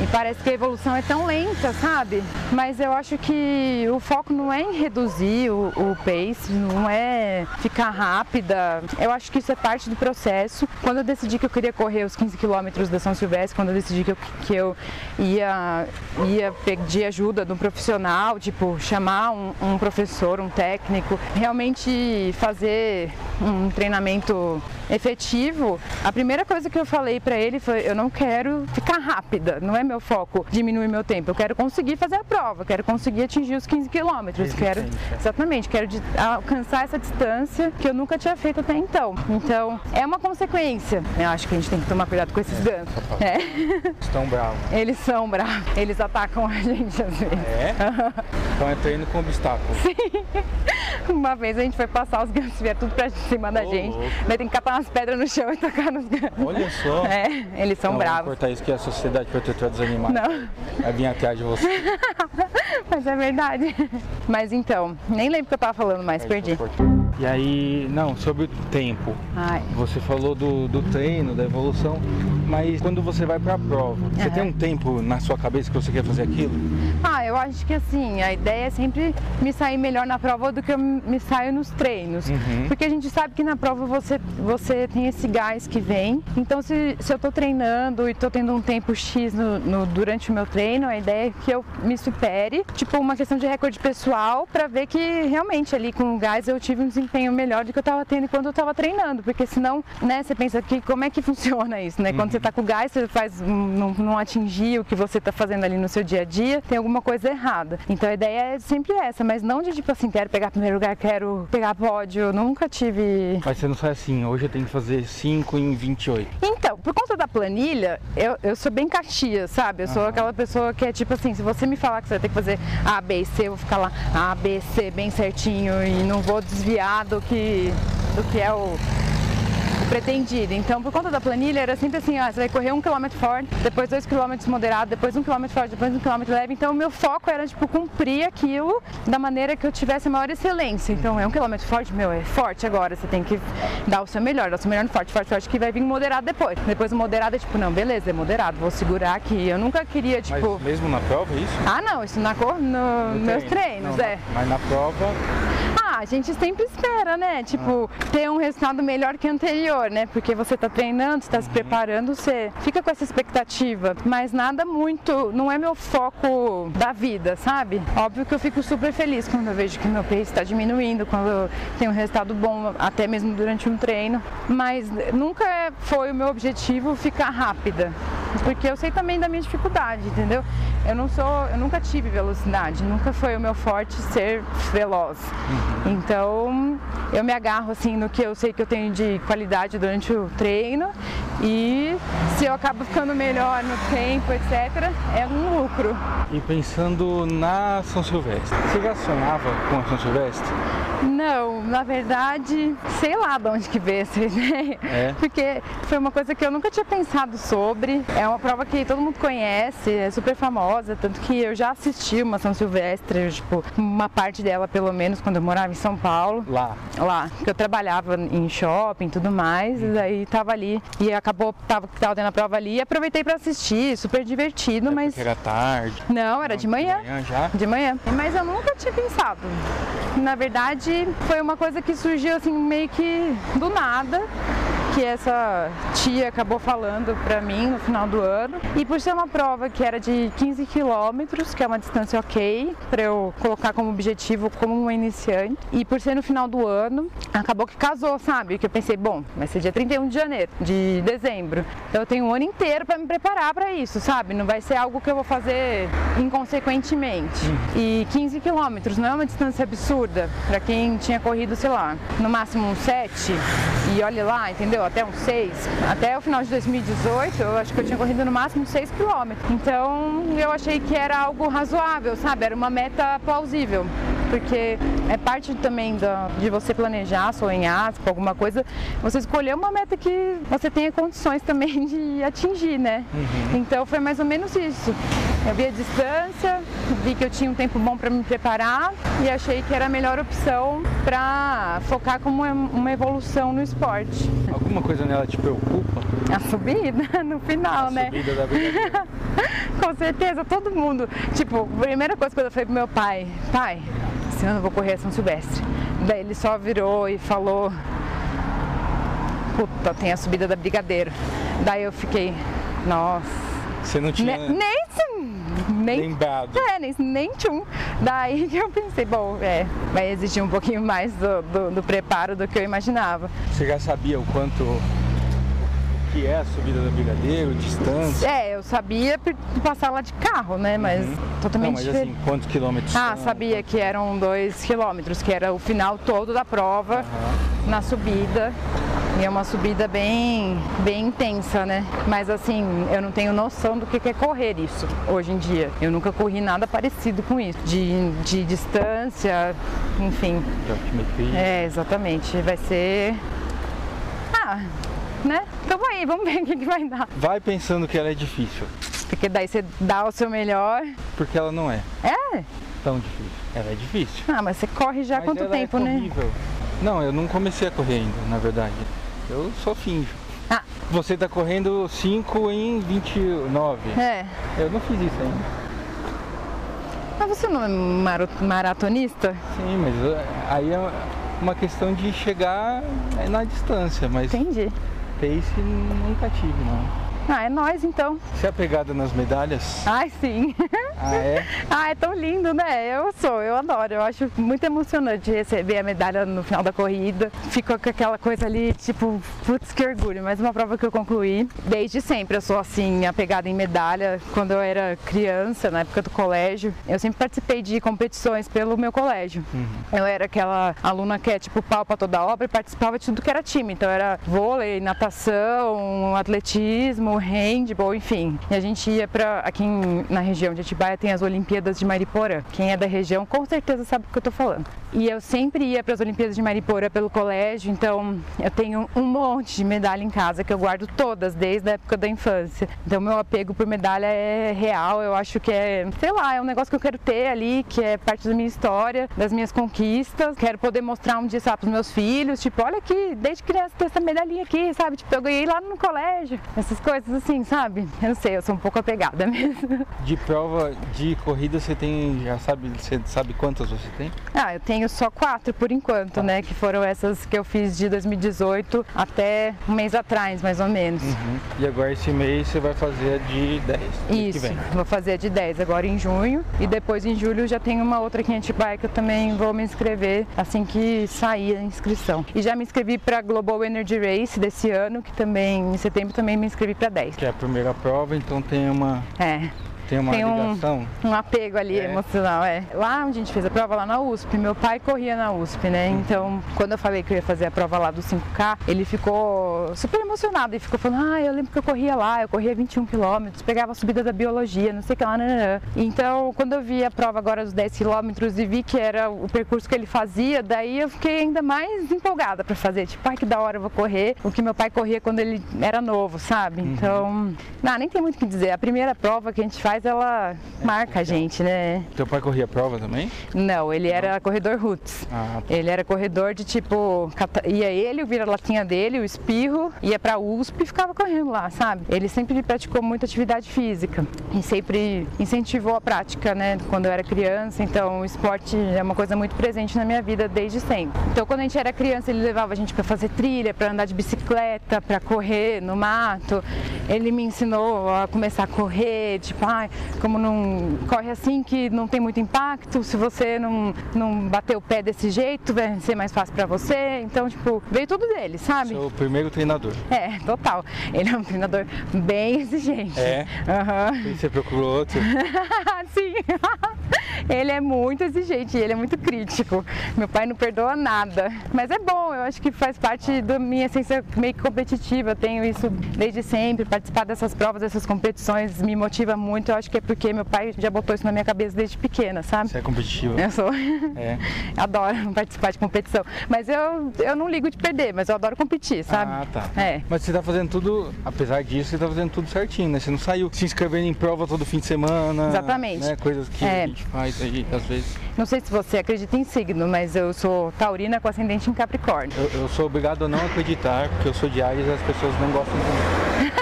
E parece que a evolução é tão lenta, sabe? Mas eu acho que o foco não é em reduzir o, o pace, não é ficar rápida. Eu acho que isso é parte do processo. Quando eu decidi que eu queria correr os 15 quilômetros da São Silvestre, quando eu decidi que eu, que eu ia, ia pedir ajuda de um profissional, tipo, chamar um, um professor, um técnico, realmente fazer um treinamento efetivo, a primeira coisa que eu falei para ele foi: eu não quero ficar rápida, não é meu foco diminuir meu tempo, eu quero conseguir fazer a prova, quero conseguir atingir os 15 quilômetros, quero exatamente, quero alcançar essa distância que eu nunca tinha feito até então. Então, é uma consequência. Eu acho que a gente tem que tomar cuidado com esses é, gansos. É. Estão bravos. Eles são bravos. Eles atacam a gente às vezes. É? então é treino com obstáculos. [LAUGHS] Sim. Uma vez a gente foi passar os gansos, vieram tudo pra cima da oh, gente. Daí tem que catar umas pedras no chão e tacar nos gansos. Olha só. É, eles são não, bravos. Não cortar isso que é a Sociedade Protetora dos Animais. Não. Vai vir atrás de você. [LAUGHS] Mas é verdade. Mas então, nem lembro o que eu tava falando mais, perdi. E aí, não, sobre o tempo. Ai. Você falou do, do treino, da evolução, mas quando você vai para a prova, você tem um tempo na sua cabeça que você quer fazer aquilo? Ah, eu acho que assim, a ideia é sempre me sair melhor na prova do que eu me saio nos treinos. Uhum. Porque a gente sabe que na prova você, você tem esse gás que vem. Então, se, se eu estou treinando e estou tendo um tempo X no, no, durante o meu treino, a ideia é que eu me supere, tipo uma questão de recorde pessoal, para ver que realmente ali com o gás eu tive um desempenho melhor do que eu estava tendo quando eu estava treinando, porque senão, né, você pensa que como é que [LAUGHS] funciona isso, né? Quando você está com gás, você faz não, não atingir o que você tá, está fazendo ali no seu dia a dia, tem alguma coisa errada. Então a ideia é sempre essa, mas não de tipo assim, quero pegar primeiro lugar, quero pegar pódio, eu nunca tive. Mas você não sai assim, hoje tenho que fazer 5 em 28. Então, por conta da planilha, eu, eu sou bem caxias, sabe? Eu sou aquela pessoa que é tipo assim, se você me falar que você vai ter que fazer A, B e C, eu vou ficar lá A, B, C bem certinho e não vou desviar do que, do que é o pretendida. Então, por conta da planilha, era sempre assim, ó, você vai correr um quilômetro forte, depois dois quilômetros moderado, depois um quilômetro forte, depois um quilômetro leve. Então, o meu foco era, tipo, cumprir aquilo da maneira que eu tivesse a maior excelência. Então, é um quilômetro forte, meu, é forte agora, você tem que dar o seu melhor, dar o seu melhor no forte, forte, forte, que vai vir moderado depois. Depois o moderado é tipo, não, beleza, é moderado, vou segurar aqui. Eu nunca queria, tipo... Mas mesmo na prova, é isso? Ah, não, isso na cor, no, no meus treinos, não, é. Mas na prova... Ah, a gente sempre espera, né? Tipo, ah. ter um resultado melhor que o anterior, né? Porque você está treinando, está se uhum. preparando, você fica com essa expectativa, mas nada muito, não é meu foco da vida, sabe? Óbvio que eu fico super feliz quando eu vejo que meu pace está diminuindo, quando eu tenho um resultado bom, até mesmo durante um treino, mas nunca foi o meu objetivo ficar rápida, porque eu sei também da minha dificuldade, entendeu? Eu não sou, eu nunca tive velocidade, nunca foi o meu forte ser veloz. Uhum. Então, eu me agarro assim no que eu sei que eu tenho de qualidade durante o treino e se eu acabo ficando melhor no tempo, etc., é um lucro. E pensando na São Silvestre, você sonhava com a São Silvestre? Não, na verdade, sei lá de onde que veio essa [LAUGHS] ideia. É. Porque foi uma coisa que eu nunca tinha pensado sobre. É uma prova que todo mundo conhece, é super famosa, tanto que eu já assisti uma São Silvestre, tipo, uma parte dela pelo menos quando eu morava em São Paulo. Lá. Lá. Porque eu trabalhava em shopping e tudo mais, e daí tava ali e acabou, tava, tava tendo a prova ali e aproveitei para assistir, super divertido, é mas. Era tarde. Não, era Não, de manhã. De manhã já? De manhã. Mas eu nunca tinha pensado. Na verdade, foi uma coisa que surgiu assim meio que do nada que essa tia acabou falando para mim no final do ano. E por ser uma prova que era de 15 quilômetros, que é uma distância ok, para eu colocar como objetivo como uma iniciante, e por ser no final do ano, acabou que casou, sabe? Que eu pensei, bom, vai ser dia 31 de janeiro, de dezembro. Então eu tenho um ano inteiro para me preparar para isso, sabe? Não vai ser algo que eu vou fazer inconsequentemente. E 15 quilômetros não é uma distância absurda para quem tinha corrido, sei lá, no máximo um 7 e olhe lá, entendeu? Até uns 6. Até o final de 2018, eu acho que eu tinha corrido no máximo 6 quilômetros. Então eu achei que era algo razoável, sabe? Era uma meta plausível. Porque é parte também da, de você planejar, sonhar com alguma coisa, você escolher uma meta que você tenha condições também [LAUGHS] de atingir, né? Uhum. Então foi mais ou menos isso. Eu vi a distância, vi que eu tinha um tempo bom para me preparar e achei que era a melhor opção para focar como uma evolução no esporte. Alguma coisa nela te preocupa? A subida [LAUGHS] no final, a né? Subida da vida. [LAUGHS] Com certeza, todo mundo. Tipo, a primeira coisa que eu falei pro meu pai, pai, esse ano eu vou correr São Silvestre. Daí ele só virou e falou, puta, tem a subida da Brigadeiro. Daí eu fiquei, nossa. Você não tinha. Nem, nem nem lembrado. É, nem, nem tchum. Daí que eu pensei, bom, é, vai exigir um pouquinho mais do, do, do preparo do que eu imaginava. Você já sabia o quanto que é a subida do Brigadeiro, distância? É, eu sabia passar lá de carro, né? Mas uhum. totalmente Não, mas diferente. assim, quantos quilômetros Ah, são? sabia que eram dois quilômetros, que era o final todo da prova, uhum. na subida. E é uma subida bem, bem intensa, né? Mas assim, eu não tenho noção do que é correr isso hoje em dia. Eu nunca corri nada parecido com isso. De, de distância, enfim. É, exatamente. Vai ser. Ah, né? Então aí, vamos ver o que, que vai dar. Vai pensando que ela é difícil. Porque daí você dá o seu melhor. Porque ela não é. É? Tão difícil. Ela é difícil. Ah, mas você corre já há quanto é tempo, é né? Não, eu não comecei a correr ainda, na verdade. Eu só finjo. Ah. Você tá correndo 5 em 29. É. Eu não fiz isso ainda. Mas você não é maratonista? Sim, mas uh, aí é uma questão de chegar na distância, mas. Entendi. Pace nunca tive, não. Ah, é nós então. Você é pegada nas medalhas? Ai, sim. Ah, é? [LAUGHS] ah, é tão lindo, né? Eu sou, eu adoro. Eu acho muito emocionante receber a medalha no final da corrida. Ficou com aquela coisa ali, tipo, putz, que orgulho. Mas uma prova que eu concluí. Desde sempre eu sou assim, apegada em medalha. Quando eu era criança, na época do colégio, eu sempre participei de competições pelo meu colégio. Uhum. Eu era aquela aluna que é tipo pau pra toda obra e participava de tudo que era time. Então era vôlei, natação, atletismo, handball, enfim. E a gente ia pra. Aqui em, na região de Atibaia tem as Olimpíadas de Mariporã. Quem é da região com certeza sabe o que eu tô falando. E eu sempre ia para as Olimpíadas de Mariporã pelo colégio, então eu tenho um monte de medalha em casa que eu guardo todas desde a época da infância. Então meu apego por medalha é real, eu acho que é, sei lá, é um negócio que eu quero ter ali, que é parte da minha história, das minhas conquistas. Quero poder mostrar um dia, sabe, pros meus filhos, tipo, olha aqui, desde criança tem essa medalhinha aqui, sabe? Tipo, eu ganhei lá no colégio. Essas coisas assim, sabe? Eu não sei, eu sou um pouco apegada [LAUGHS] mesmo. De prova de corrida você tem, já sabe, você sabe quantas você tem? Ah, eu tenho só quatro por enquanto, né? Que foram essas que eu fiz de 2018 até um mês atrás, mais ou menos. Uhum. E agora esse mês você vai fazer a de 10. Isso, vou fazer a de 10 agora em junho. E depois em julho já tem uma outra aqui em Atibaia que eu também vou me inscrever assim que sair a inscrição. E já me inscrevi para Global Energy Race desse ano, que também em setembro também me inscrevi para 10. Que é a primeira prova, então tem uma. É. Tem uma tem ligação? Um, um apego ali é. emocional, é. Lá onde a gente fez a prova, lá na USP, meu pai corria na USP, né? Então, quando eu falei que eu ia fazer a prova lá do 5K, ele ficou super emocionado e ficou falando: Ah, eu lembro que eu corria lá, eu corria 21 quilômetros, pegava a subida da biologia, não sei o que lá, nananã. Então, quando eu vi a prova agora dos 10 quilômetros e vi que era o percurso que ele fazia, daí eu fiquei ainda mais empolgada para fazer. Tipo, ai que da hora eu vou correr, o que meu pai corria quando ele era novo, sabe? Uhum. Então, não, nem tem muito o que dizer. A primeira prova que a gente faz mas ela marca a gente, né? Teu pai corria prova também? Não, ele era corredor roots. Ah, tá. Ele era corredor de tipo, ia ele, o vira-latinha dele, o espirro, ia pra USP e ficava correndo lá, sabe? Ele sempre praticou muita atividade física e sempre incentivou a prática, né? Quando eu era criança, então o esporte é uma coisa muito presente na minha vida desde sempre. Então quando a gente era criança, ele levava a gente para fazer trilha, para andar de bicicleta, para correr no mato. Ele me ensinou a começar a correr, tipo, ah, como não corre assim que não tem muito impacto, se você não, não bater o pé desse jeito, vai ser mais fácil para você. Então, tipo, veio tudo dele, sabe? Seu primeiro treinador. É, total. Ele é um treinador bem exigente. É. Uhum. E você procurou outro? [LAUGHS] Sim. ele é muito exigente, ele é muito crítico. Meu pai não perdoa nada. Mas é bom, eu acho que faz parte da minha essência meio que competitiva. Eu tenho isso desde sempre. Participar dessas provas, dessas competições me motiva muito. Eu acho que é porque meu pai já botou isso na minha cabeça desde pequena, sabe? Você é competitiva? Eu sou. É. [LAUGHS] adoro participar de competição. Mas eu, eu não ligo de perder, mas eu adoro competir, sabe? Ah, tá. É. Mas você tá fazendo tudo, apesar disso, você tá fazendo tudo certinho, né? Você não saiu se inscrevendo em prova todo fim de semana. Exatamente. Né? Coisas que é. a gente faz aí, às vezes. Não sei se você acredita em signo, mas eu sou taurina com ascendente em Capricórnio. Eu, eu sou obrigado a não acreditar, porque eu sou de Ares e as pessoas não gostam de mim. [LAUGHS]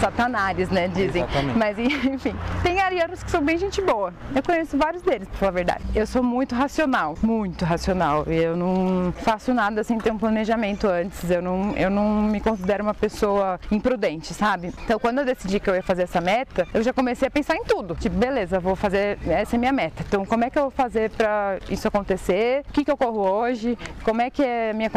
satanares, né? Dizem. Exatamente. Mas [LAUGHS] enfim, tem arianos que são bem gente boa. Eu conheço vários deles, pra falar a verdade. Eu sou muito racional, muito racional. Eu não faço nada sem ter um planejamento antes. Eu não, eu não me considero uma pessoa imprudente, sabe? Então quando eu decidi que eu ia fazer essa meta, eu já comecei a pensar em tudo. Tipo, beleza, vou fazer, essa é minha meta. Então como é que eu vou fazer pra isso acontecer? O que, que eu corro hoje? Como é que é minha,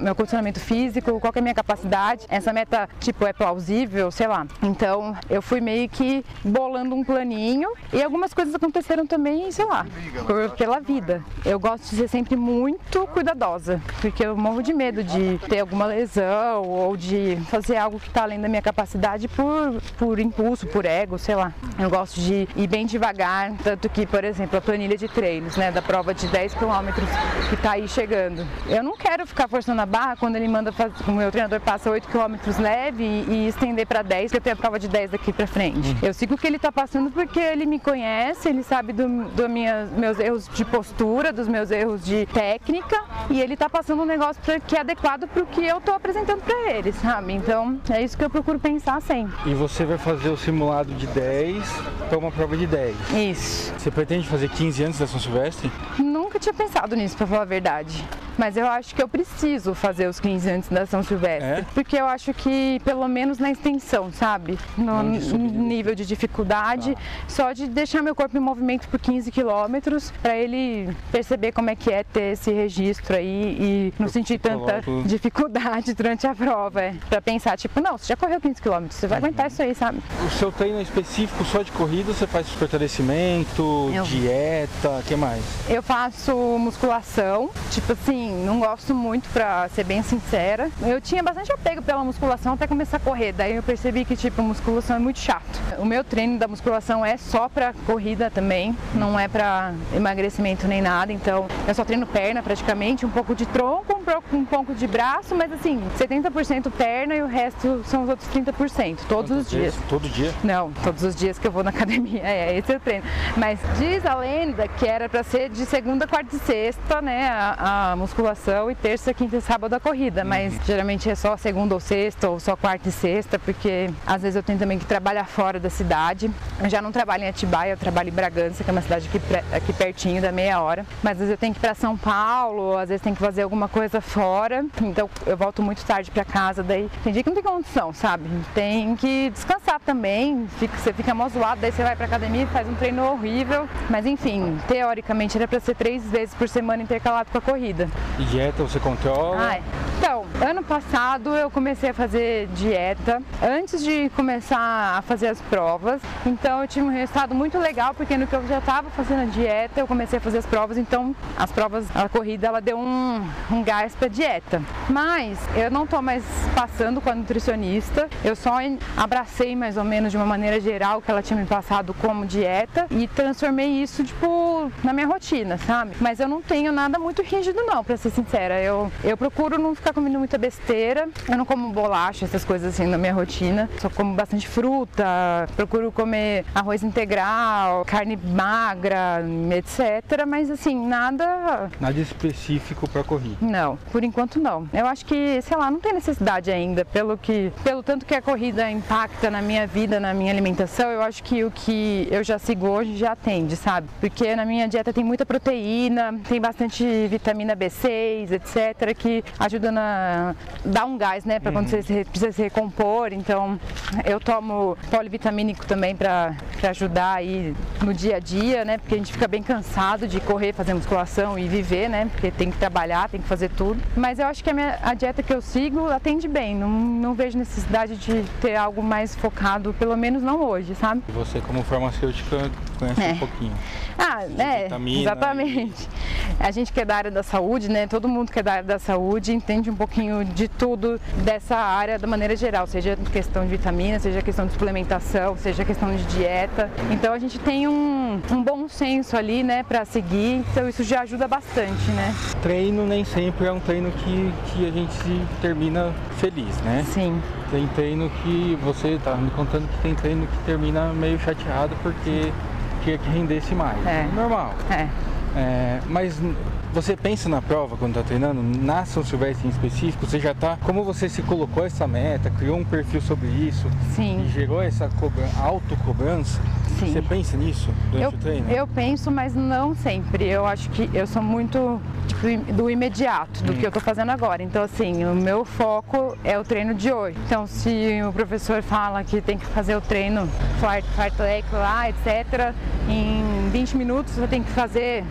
meu condicionamento físico? Qual é a minha capacidade? Essa meta, tipo, é plausível? Sei lá. Então eu fui meio que bolando um planinho e algumas coisas aconteceram também, sei lá, por, pela vida. Eu gosto de ser sempre muito cuidadosa, porque eu morro de medo de ter alguma lesão ou de fazer algo que está além da minha capacidade por, por impulso, por ego, sei lá. Eu gosto de ir bem devagar, tanto que, por exemplo, a planilha de treinos, né, da prova de 10 quilômetros que está aí chegando. Eu não quero ficar forçando a barra quando ele manda fazer, o meu treinador passa 8 quilômetros leve e, e estender para 10, eu tenho a prova de 10 daqui para frente. Uhum. Eu sigo o que ele está passando porque ele me conhece, ele sabe dos do minha, meus erros de postura, dos meus erros de técnica e ele está passando um negócio pra, que é adequado para o que eu estou apresentando para ele, sabe? Então é isso que eu procuro pensar sempre. E você vai fazer o simulado de 10 para uma prova de 10? Isso. Você pretende fazer 15 antes da São Silvestre? Nunca tinha pensado nisso, para falar a verdade. Mas eu acho que eu preciso fazer os 15 antes da São Silvestre. É? Porque eu acho que, pelo menos na extensão, sabe? No nível de dificuldade, tá. só de deixar meu corpo em movimento por 15 quilômetros, para ele perceber como é que é ter esse registro aí e não sentir tanta [LAUGHS] dificuldade durante a prova. É. Pra pensar, tipo, não, você já correu 15 quilômetros, você vai uhum. aguentar isso aí, sabe? O seu treino é específico só de corrida, você faz fortalecimento, eu... dieta, o que mais? Eu faço musculação, tipo assim, não gosto muito pra ser bem sincera. Eu tinha bastante apego pela musculação até começar a correr, daí eu percebi que tipo, musculação é muito chato. O meu treino da musculação é só pra corrida também, não é pra emagrecimento nem nada, então eu só treino perna praticamente, um pouco de tronco, um pouco de braço, mas assim, 70% perna e o resto são os outros 30%, todos Quantos os dias. dias. Todo dia? Não, todos os dias que eu vou na [LAUGHS] academia, é, esse é o treino. Mas diz a lenda que era para ser de segunda, quarta e sexta, né, a, a, musculação e terça, quinta e sábado a corrida, uhum. mas geralmente é só segunda ou sexta ou só quarta e sexta, porque às vezes eu tenho também que trabalhar fora da cidade. Eu já não trabalho em Atibaia, eu trabalho em Bragança, que é uma cidade aqui, aqui pertinho da meia hora, mas às vezes eu tenho que ir para São Paulo, às vezes tem que fazer alguma coisa fora, então eu volto muito tarde para casa, daí tem dia que não tem condição, sabe? Tem que descansar também, fica, você fica mó zoado, daí você vai pra academia e faz um treino horrível, mas enfim, teoricamente era para ser três vezes por semana intercalado com a corrida. E dieta você controla? Ai, então, ano passado eu comecei a fazer dieta antes de começar a fazer as provas, então eu tive um resultado muito legal, porque no que eu já estava fazendo a dieta, eu comecei a fazer as provas, então as provas, a corrida, ela deu um, um gás para dieta. Mas eu não tô mais passando com a nutricionista, eu só abracei mais ou menos de uma maneira geral que ela tinha me passado como dieta e transformei isso, tipo, na minha rotina, sabe? Mas eu não tenho nada muito rígido não, para ser sincera. Eu, eu procuro não ficar comendo muita besteira, eu não como bolacha, essas coisas assim na minha rotina, só como bastante fruta, procuro comer arroz integral, carne magra, etc. Mas assim, nada. Nada específico para corrida? Não, por enquanto não. Eu acho que, sei lá, não tem necessidade ainda, pelo que, pelo tanto que a corrida impacta na minha vida, na minha alimentação, eu acho que o que eu já sigo hoje já atende, sabe? Porque na minha dieta tem muita proteína, tem bastante vitamina B6, etc, que ajuda na dar um gás, né, para uhum. quando você precisa se recompor. Então, eu tomo polivitamínico também para ajudar aí no dia a dia, né? Porque a gente fica bem cansado de correr, fazer musculação e viver, né? Porque tem que trabalhar, tem que fazer tudo. Mas eu acho que a, minha, a dieta que eu sigo atende bem. Não, não vejo necessidade de ter algo mais focado, pelo menos não hoje, sabe? Você como farmacêutica conhece é. um pouquinho. Ah, é, exatamente. E... A gente que é da área da saúde, né? Todo mundo que é da área da saúde entende um pouquinho de tudo dessa área da maneira geral, seja questão de vitamina, seja questão de suplementação, seja questão de dieta. Então a gente tem um, um bom senso ali, né, para seguir. Então isso já ajuda bastante, né? Treino nem sempre é um treino que, que a gente termina feliz, né? Sim. Tem treino que você tá me contando que tem treino que termina meio chateado porque queria que rendesse mais. É. Normal. É. é mas você pensa na prova quando está treinando, na São Silvestre em específico, você já está, como você se colocou essa meta, criou um perfil sobre isso Sim. e gerou essa cobra, autocobrança, Sim. você pensa nisso durante eu, o treino? Eu penso, mas não sempre. Eu acho que eu sou muito tipo, do imediato, do hum. que eu estou fazendo agora. Então, assim, o meu foco é o treino de hoje. Então, se o professor fala que tem que fazer o treino fartlek lá, etc., em 20 minutos você tem que fazer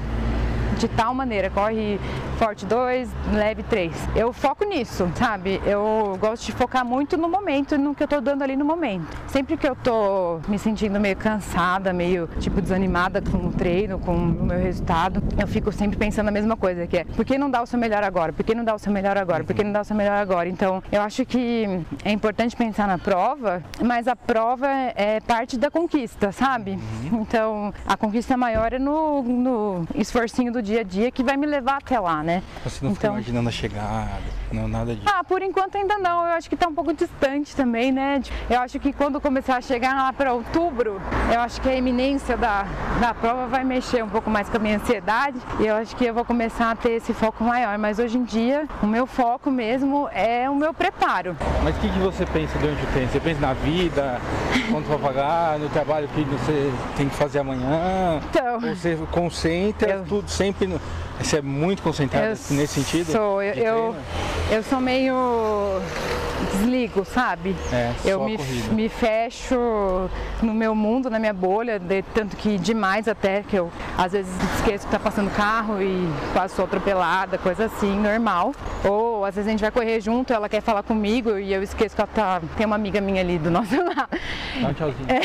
de tal maneira, corre forte 2, leve 3. Eu foco nisso, sabe? Eu gosto de focar muito no momento, no que eu tô dando ali no momento. Sempre que eu tô me sentindo meio cansada, meio tipo desanimada com o treino, com o meu resultado, eu fico sempre pensando a mesma coisa, que é por que não dar o seu melhor agora? Por que não dar o seu melhor agora? Por que não dar o seu melhor agora? Então, eu acho que é importante pensar na prova, mas a prova é parte da conquista, sabe? Uhum. Então, a conquista maior é no, no esforcinho do dia a dia que vai me levar até lá, né? Você não então... fica imaginando a chegada, não, nada disso? Ah, por enquanto ainda não. Eu acho que está um pouco distante também, né? Eu acho que quando começar a chegar lá para outubro, eu acho que a iminência da, da prova vai mexer um pouco mais com a minha ansiedade e eu acho que eu vou começar a ter esse foco maior. Mas hoje em dia, o meu foco mesmo é o meu preparo. Mas o que, que você pensa durante o tempo? Você pensa na vida, [LAUGHS] quanto vai pagar, no trabalho que você tem que fazer amanhã? Então, você concentra eu... tudo 100%给你 Você é muito concentrada nesse sentido? Sou, eu, eu, eu sou meio desligo, sabe? É, eu me, me fecho no meu mundo, na minha bolha, de, tanto que demais até, que eu às vezes esqueço que tá passando carro e quase sou atropelada, coisa assim, normal. Ou às vezes a gente vai correr junto, ela quer falar comigo e eu esqueço que ela tá. Tem uma amiga minha ali do nosso [LAUGHS] lado. Dá um tchauzinho. É.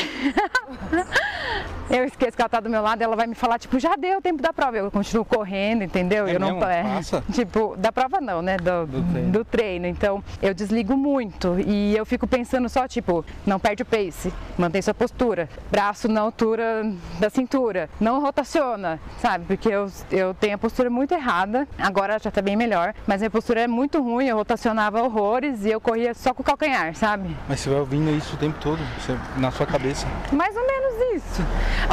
[LAUGHS] eu esqueço que ela tá do meu lado, ela vai me falar, tipo, já deu o tempo da prova. Eu continuo correndo, entendeu? É eu não é, Passa? [LAUGHS] Tipo, da prova não, né? Do, Do treino. do treino. Então, eu desligo muito e eu fico pensando só, tipo, não perde o pace, mantém sua postura, braço na altura da cintura, não rotaciona, sabe? Porque eu, eu tenho a postura muito errada, agora já tá bem melhor, mas minha postura é muito ruim, eu rotacionava horrores e eu corria só com o calcanhar, sabe? Mas você vai ouvindo isso o tempo todo, você- na sua cabeça. Mais ou menos isso.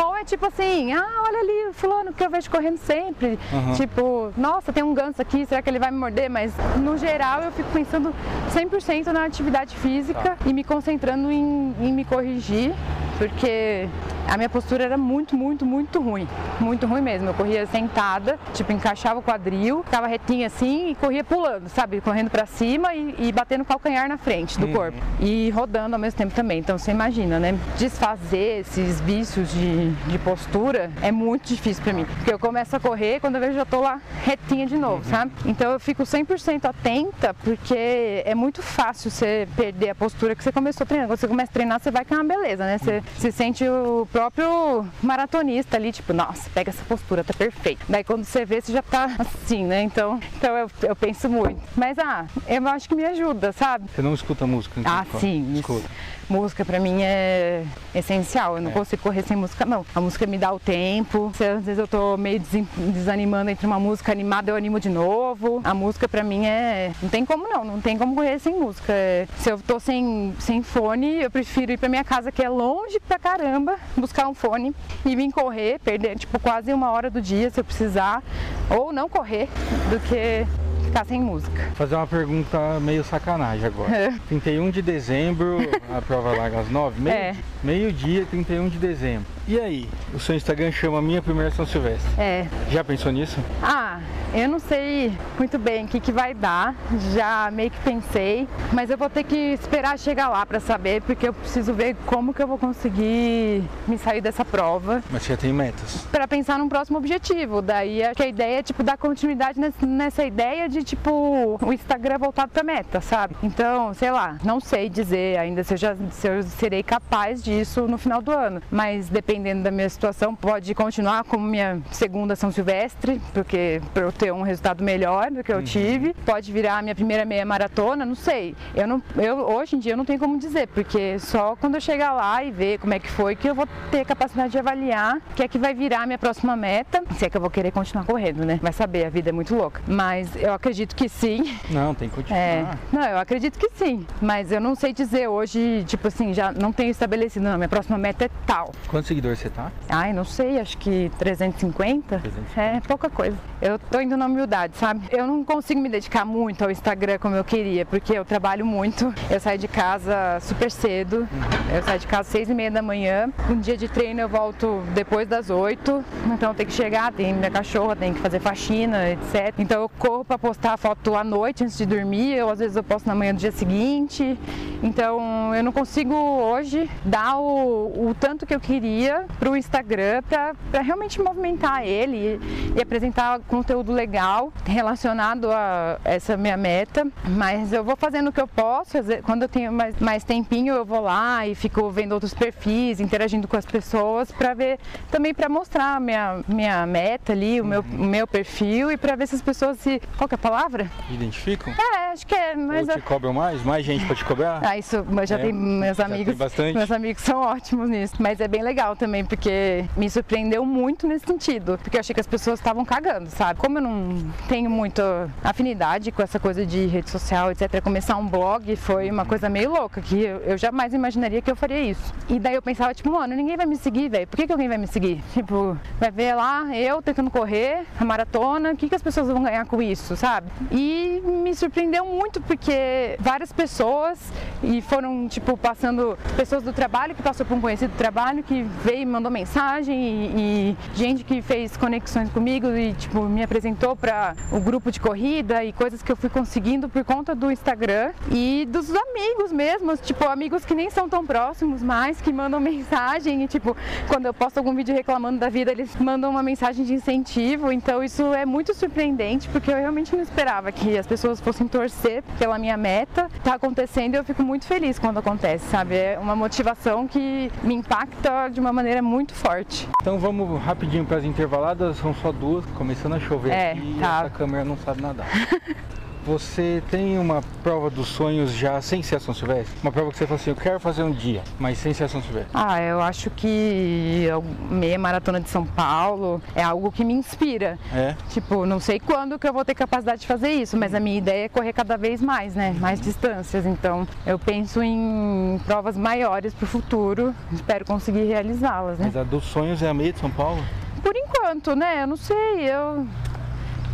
Ou é tipo assim, ah, olha ali o fulano que eu vejo correndo sempre. Aham. Tipo, nossa, tem um ganso aqui, será que ele vai me morder? Mas no geral eu fico pensando 100% na atividade física e me concentrando em, em me corrigir, porque a minha postura era muito, muito, muito ruim. Muito ruim mesmo. Eu corria sentada, tipo, encaixava o quadril, ficava retinha assim e corria pulando, sabe? Correndo pra cima e, e batendo o calcanhar na frente do corpo. E rodando ao mesmo tempo também. Então você imagina, né? Desfazer esses vícios de, de postura é muito difícil pra mim. Porque eu começo a correr, quando eu vejo tô lá retinha de novo, sabe? Então eu fico 100% atenta, porque é muito fácil você perder a postura que você começou treinando. Quando você começa a treinar, você vai que é uma beleza, né? Você se sente o próprio maratonista ali, tipo, nossa, pega essa postura, tá perfeito. Daí quando você vê, você já tá [LAUGHS] assim, né? Então, então eu, eu penso muito. Mas, ah, eu acho que me ajuda, sabe? Você não escuta música? Ah, enquanto corre? sim. Escuta. Música pra mim é essencial. Eu não É. consigo correr sem música, não. A música me dá o tempo. Se às vezes eu tô meio desanimando entre uma música animada, eu animo de novo. A música pra mim é. Não tem como não, não tem como correr sem música. É, Se eu tô sem, sem fone, eu prefiro ir pra minha casa, que é longe pra caramba, buscar um fone e vir correr, perder tipo quase uma hora do dia se eu precisar. Ou não correr, do que ficar sem música. Vou fazer uma pergunta meio sacanagem agora. [LAUGHS] É. 31 de dezembro, a prova larga às 9, meio, É. meio dia, 31 de dezembro. E aí? O seu Instagram chama Minha Primeira São Silvestre. É, Já pensou nisso? Ah, eu não sei muito bem o que, que vai dar, já meio que pensei, mas eu vou ter que esperar chegar lá para saber, porque eu preciso ver como que eu vou conseguir me sair dessa prova Mas você já tem metas. para pensar num próximo objetivo. Daí acho que a ideia é tipo dar continuidade nessa ideia de tipo o Instagram voltado para meta, sabe? Então, sei lá, não sei dizer ainda se eu já se eu serei capaz disso no final do ano, mas dependendo da minha situação, pode continuar como minha segunda São Silvestre, porque para eu ter um resultado melhor do que eu tive, pode virar a minha primeira meia maratona, não sei. Eu não eu hoje em dia eu não tenho como dizer, porque só quando eu chegar lá e ver como é que foi que eu vou ter capacidade de avaliar o que é que vai virar a minha próxima meta, se é que eu vou querer continuar correndo, né? Vai saber, a vida é muito louca. Mas eu acredito que sim. Não, tem que continuar. É, não, eu acredito que sim, mas eu não sei dizer hoje, tipo assim, já não tenho estabelecido, não, minha próxima meta é tal. Quantos seguidores você tá? Ai, não sei, acho que 350? 350. É, pouca coisa. Eu tô indo na humildade, sabe? Eu não consigo me dedicar muito ao Instagram como eu queria, porque eu trabalho muito. Eu saio de casa super cedo. Eu saio de casa às seis e meia da manhã. Um dia de treino eu volto depois das oito. Então eu tenho que chegar, tem minha cachorra, tem que fazer faxina, etc. Então eu corro pra postar a foto à noite antes de dormir, ou às vezes eu posto na manhã do dia seguinte. Então eu não consigo hoje dar o, o tanto que eu queria pro Instagram pra, pra realmente movimentar ele e, e apresentar conteúdo legal relacionado a essa minha meta. Mas eu vou fazendo o que eu posso. Quando eu tenho mais, mais tempinho, eu vou lá e fico vendo outros perfis, interagindo com as pessoas para ver também para mostrar a minha, minha meta ali, o meu, o meu perfil e para ver se as pessoas se. Qual que é a palavra? Identificam? É, acho que é, mas. Ou te cobram mais? Mais gente pra te cobrar? Ah, isso eu já É, tem meus já amigos. tem bastante? Meus amigos são ótimos nisso. Mas é bem legal também, porque me surpreendeu muito nesse sentido. Porque eu achei que as pessoas estavam cagando, sabe? Como eu não tenho muita afinidade com essa coisa de rede social, etc., começar um blog foi uma coisa meio louca, que eu, jamais imaginaria que eu faria isso. E daí eu pensava, tipo, mano, ninguém vai me seguir, velho. Por que, que alguém vai me seguir? [LAUGHS] Tipo, vai ver lá eu tentando correr a maratona, o que, que as pessoas vão ganhar com isso, sabe? E me surpreendeu muito porque várias pessoas e foram tipo passando pessoas do trabalho que passou por um conhecido do trabalho que veio e mandou mensagem e, e gente que fez conexões comigo e tipo me apresentou para o grupo de corrida e coisas que eu fui conseguindo por conta do Instagram e dos amigos mesmo, tipo, amigos que nem são tão próximos mais, que mandam [LAUGHS] mensagem e tipo, quando eu posto algum vídeo reclamando da vida, eles mandam uma mensagem de incentivo. Então isso é muito surpreendente, porque eu realmente não esperava que as pessoas fossem torcer pela minha meta. Tá acontecendo e eu fico muito feliz quando acontece, sabe? É uma motivação que me impacta de uma maneira muito forte. Então vamos rapidinho para as intervaladas, são só duas, começando a chover É, aqui e tá. essa câmera não sabe nadar. [LAUGHS] Você tem uma prova dos sonhos já sem ser a São Silvestre? Uma prova que você fala assim, eu quero fazer um dia, mas sem ser a São Silvestre. Ah, eu acho que a meia maratona de São Paulo é algo que me inspira. É? Tipo, não sei quando que eu vou ter capacidade de fazer isso, mas a minha ideia é correr cada vez mais, né? Mais distâncias. Então, eu penso em provas maiores para o futuro. Espero conseguir realizá-las, né? Mas a dos sonhos é a meia de São Paulo? Por enquanto, né? Eu não sei. Eu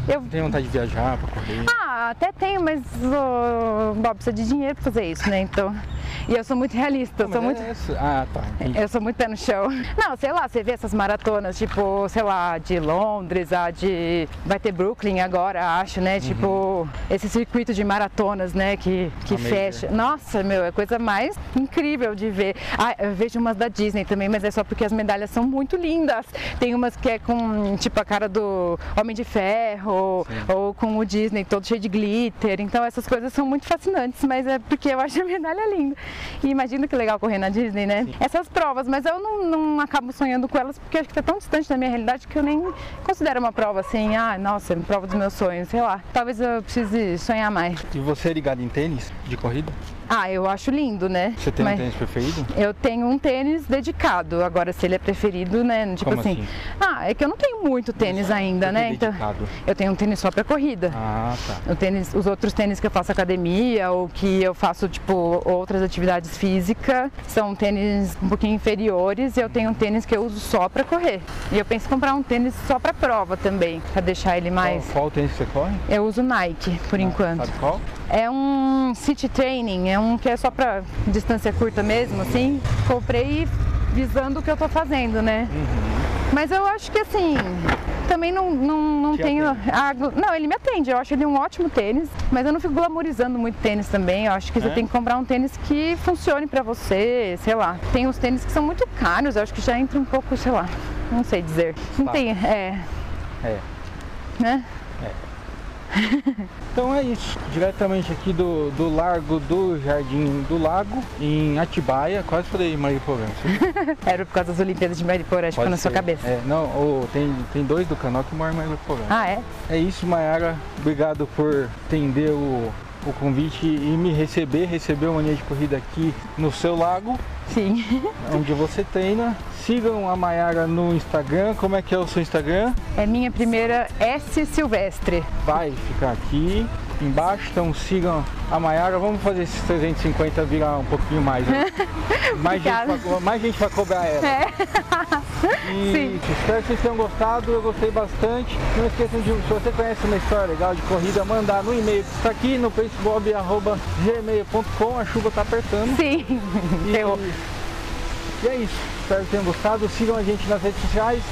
eu Tem vontade de viajar para correr? ah, até tenho, mas o Bob precisa de dinheiro para fazer isso, né? Então, e eu sou muito realista, eu sou muito é. Ah, tá. entendi. Eu sou muito pé no chão. [LAUGHS] Não, sei lá, você vê essas maratonas, tipo, sei lá, de Londres, a de. Vai ter Brooklyn agora, acho, né? Tipo, esse circuito de maratonas, né? Que, que fecha. Nossa, meu, é a coisa mais incrível de ver. Ah, eu vejo umas da Disney também, mas é só porque as medalhas são muito lindas. Tem umas que é com, tipo, a cara do Homem de Ferro, ou com o Disney todo cheio de glitter. Então essas coisas são muito fascinantes, mas é porque eu acho a medalha linda. E imagina que legal correr na Disney, né? Essas provas, mas eu não, não acabo sonhando com elas porque acho que tá tão distante da minha realidade que eu nem considero uma prova assim, ah, nossa, prova dos meus sonhos, sei lá. Talvez eu precise sonhar mais. E você é ligado em tênis de corrida? Ah, eu acho lindo, né? Você tem Mas um tênis preferido? Eu tenho um tênis dedicado. Agora, se ele é preferido, né? Tipo Como assim. assim? Ah, é que eu não tenho muito tênis ainda, Por que né? Então, eu tenho um tênis só pra corrida. Ah, tá. O tênis, os outros tênis que eu faço academia ou que eu faço tipo outras atividades físicas são tênis um pouquinho inferiores e eu tenho um tênis que eu uso só para correr. E eu penso em comprar um tênis só para prova também, para deixar ele mais. Qual, qual tênis que você corre? Eu uso Nike por enquanto. Sabe qual? É um city training, é um que é só para distância curta mesmo, assim. Comprei visando o que eu tô fazendo, né? Mas eu acho que assim, também não, não, não Te tenho. a não, ele me atende, eu acho ele um ótimo tênis, mas eu não fico glamorizando muito tênis também. Eu acho que você É? tem que comprar um tênis que funcione pra você, sei lá. Tem uns tênis que são muito caros, eu acho que já entra um pouco, sei lá, não sei dizer. Não Tá. tem, é, É. né? [LAUGHS] Então é isso, diretamente aqui do, do Largo do Jardim do Lago, em Atibaia, quase falei Mariporã. [LAUGHS] Era por causa das Olimpíadas de Mariporã, ficou pode na sua cabeça. É, não, ô, tem, tem dois do canal que moram em Mariporã. Ah, é? É isso, Mayara, obrigado por atender o, o convite e me receber, receber o Mania de Corrida aqui no seu lago, Sim. [LAUGHS] onde você treina. Sigam a Mayara no Instagram, como é que é o seu Instagram? É minha primeira S Silvestre. vai ficar aqui embaixo, então sigam a Mayara. Vamos fazer esses 350 virar um pouquinho mais. né? [LAUGHS] mais, gente pra, mais gente para cobrar ela. É. [LAUGHS] E Sim. espero que vocês tenham gostado, eu gostei bastante. Não esqueçam de, se você conhece uma história legal de corrida, mandar no e-mail que está aqui no facebob.gmail.com. A chuva tá apertando. Sim. E, Eu. e é isso. Espero que tenham gostado. Sigam a gente nas redes sociais.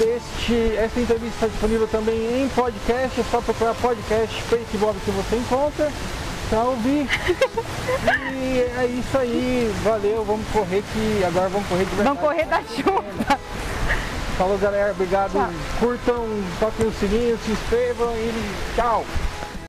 Este, essa entrevista está disponível também em podcast. É só procurar podcast Facebook que você encontra. Ouvir. [LAUGHS] e é isso aí. Valeu. Vamos correr que agora vamos correr de verdade. Vamos correr da chuva. Falou galera. Obrigado. Tchau. Curtam, toquem o sininho, se inscrevam e tchau.